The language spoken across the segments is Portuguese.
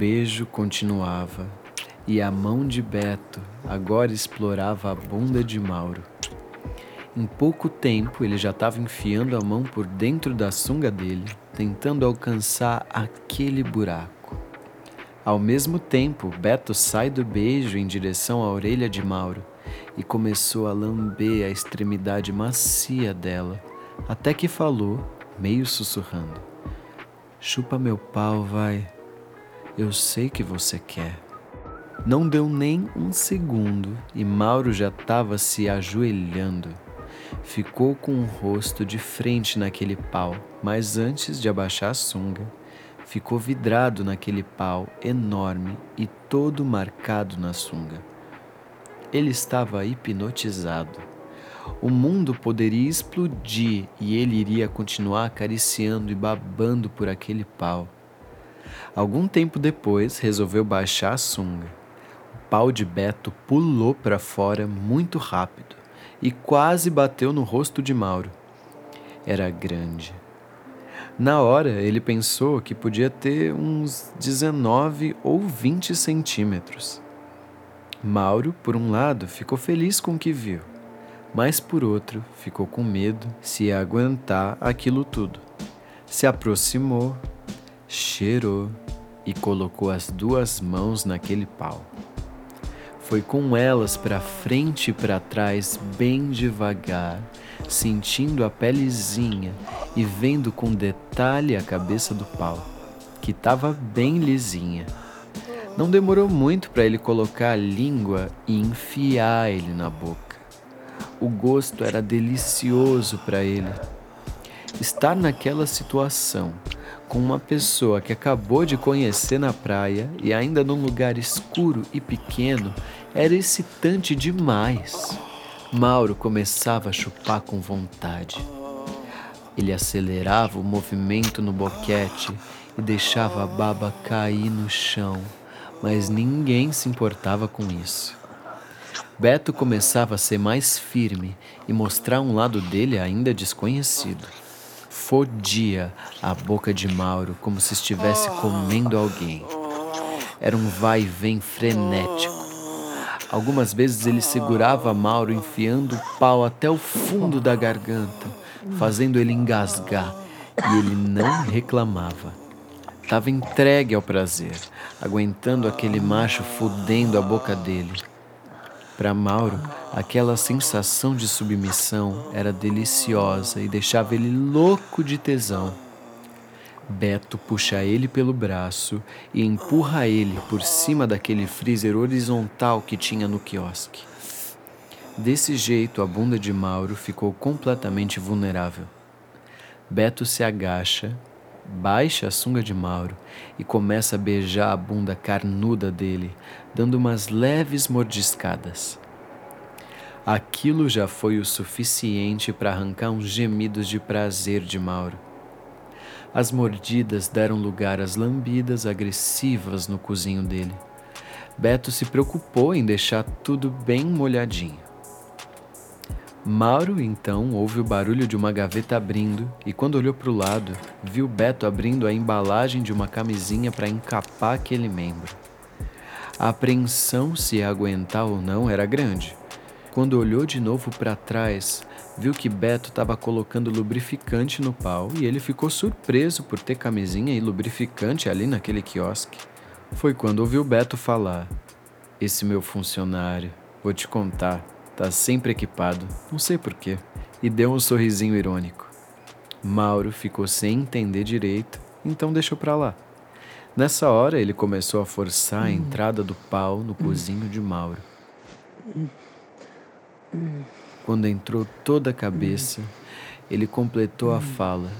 beijo continuava e a mão de Beto agora explorava a bunda de Mauro. Em pouco tempo ele já estava enfiando a mão por dentro da sunga dele, tentando alcançar aquele buraco. Ao mesmo tempo, Beto sai do beijo em direção à orelha de Mauro e começou a lamber a extremidade macia dela, até que falou, meio sussurrando: Chupa meu pau, vai. Eu sei que você quer. Não deu nem um segundo e Mauro já estava se ajoelhando. Ficou com o rosto de frente naquele pau, mas antes de abaixar a sunga, ficou vidrado naquele pau enorme e todo marcado na sunga. Ele estava hipnotizado. O mundo poderia explodir e ele iria continuar acariciando e babando por aquele pau. Algum tempo depois, resolveu baixar a sunga. O pau de Beto pulou para fora muito rápido e quase bateu no rosto de Mauro. Era grande. Na hora, ele pensou que podia ter uns 19 ou 20 centímetros. Mauro, por um lado, ficou feliz com o que viu, mas por outro, ficou com medo se ia aguentar aquilo tudo. Se aproximou, cheirou e colocou as duas mãos naquele pau. Foi com elas para frente e para trás, bem devagar, sentindo a pelezinha e vendo com detalhe a cabeça do pau, que estava bem lisinha. Não demorou muito para ele colocar a língua e enfiar ele na boca. O gosto era delicioso para ele. Estar naquela situação, com uma pessoa que acabou de conhecer na praia e ainda num lugar escuro e pequeno era excitante demais. Mauro começava a chupar com vontade. Ele acelerava o movimento no boquete e deixava a baba cair no chão, mas ninguém se importava com isso. Beto começava a ser mais firme e mostrar um lado dele ainda desconhecido fodia a boca de Mauro como se estivesse comendo alguém. Era um vai e vem frenético. Algumas vezes ele segurava Mauro enfiando o pau até o fundo da garganta, fazendo ele engasgar, e ele não reclamava. Estava entregue ao prazer, aguentando aquele macho fudendo a boca dele. Para Mauro, aquela sensação de submissão era deliciosa e deixava ele louco de tesão. Beto puxa ele pelo braço e empurra ele por cima daquele freezer horizontal que tinha no quiosque. Desse jeito, a bunda de Mauro ficou completamente vulnerável. Beto se agacha, baixa a sunga de Mauro e começa a beijar a bunda carnuda dele, dando umas leves mordiscadas. Aquilo já foi o suficiente para arrancar uns gemidos de prazer de Mauro. As mordidas deram lugar às lambidas agressivas no cozinho dele. Beto se preocupou em deixar tudo bem molhadinho. Mauro então ouve o barulho de uma gaveta abrindo e, quando olhou para o lado, viu Beto abrindo a embalagem de uma camisinha para encapar aquele membro. A apreensão se ia aguentar ou não era grande. Quando olhou de novo para trás, viu que Beto estava colocando lubrificante no pau e ele ficou surpreso por ter camisinha e lubrificante ali naquele quiosque. Foi quando ouviu Beto falar: Esse meu funcionário, vou te contar, tá sempre equipado, não sei porquê, e deu um sorrisinho irônico. Mauro ficou sem entender direito, então deixou para lá. Nessa hora, ele começou a forçar a entrada do pau no cozinho de Mauro. Quando entrou toda a cabeça, ele completou a fala.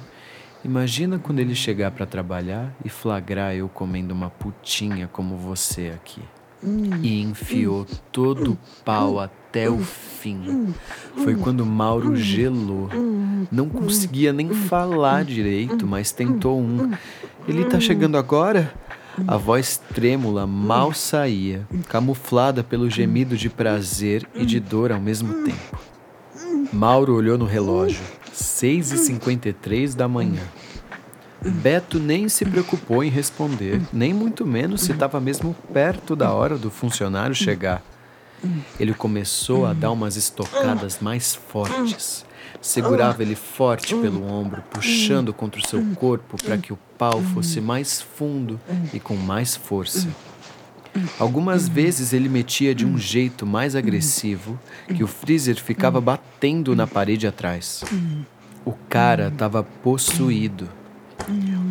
Imagina quando ele chegar para trabalhar e flagrar eu comendo uma putinha como você aqui. E enfiou todo o pau até o fim. Foi quando Mauro gelou. Não conseguia nem falar direito, mas tentou um. Ele tá chegando agora? A voz trêmula mal saía, camuflada pelo gemido de prazer e de dor ao mesmo tempo. Mauro olhou no relógio. 6h53 da manhã. Beto nem se preocupou em responder, nem muito menos se estava mesmo perto da hora do funcionário chegar. Ele começou a dar umas estocadas mais fortes. Segurava ele forte pelo ombro, puxando contra o seu corpo para que o pau fosse mais fundo e com mais força. Algumas vezes ele metia de um jeito mais agressivo que o freezer ficava batendo na parede atrás. O cara estava possuído.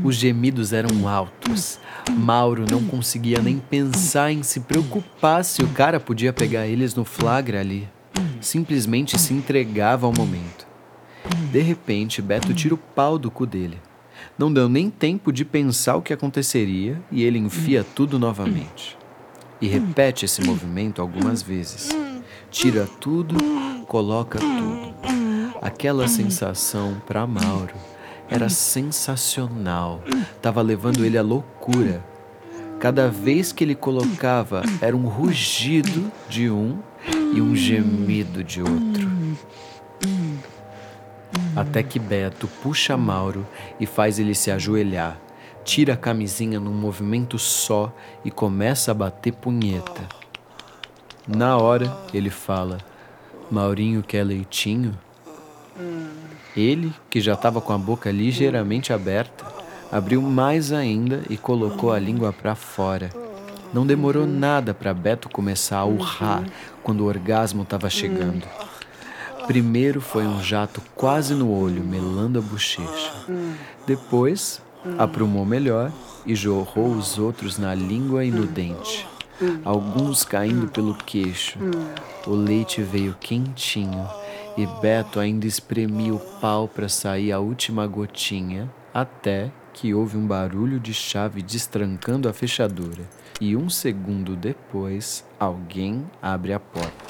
Os gemidos eram altos. Mauro não conseguia nem pensar em se preocupar se o cara podia pegar eles no flagra ali. Simplesmente se entregava ao momento. De repente, Beto tira o pau do cu dele. Não deu nem tempo de pensar o que aconteceria e ele enfia tudo novamente. E repete esse movimento algumas vezes. Tira tudo, coloca tudo. Aquela sensação para Mauro era sensacional. Tava levando ele à loucura. Cada vez que ele colocava, era um rugido de um e um gemido de outro. Até que Beto puxa Mauro e faz ele se ajoelhar, tira a camisinha num movimento só e começa a bater punheta. Na hora, ele fala: Maurinho quer leitinho? Ele, que já estava com a boca ligeiramente aberta, abriu mais ainda e colocou a língua para fora. Não demorou nada para Beto começar a urrar quando o orgasmo estava chegando. Primeiro foi um jato quase no olho, melando a bochecha. Depois, aprumou melhor e jorrou os outros na língua e no dente. Alguns caindo pelo queixo. O leite veio quentinho e Beto ainda espremia o pau para sair a última gotinha, até que houve um barulho de chave destrancando a fechadura. E um segundo depois, alguém abre a porta.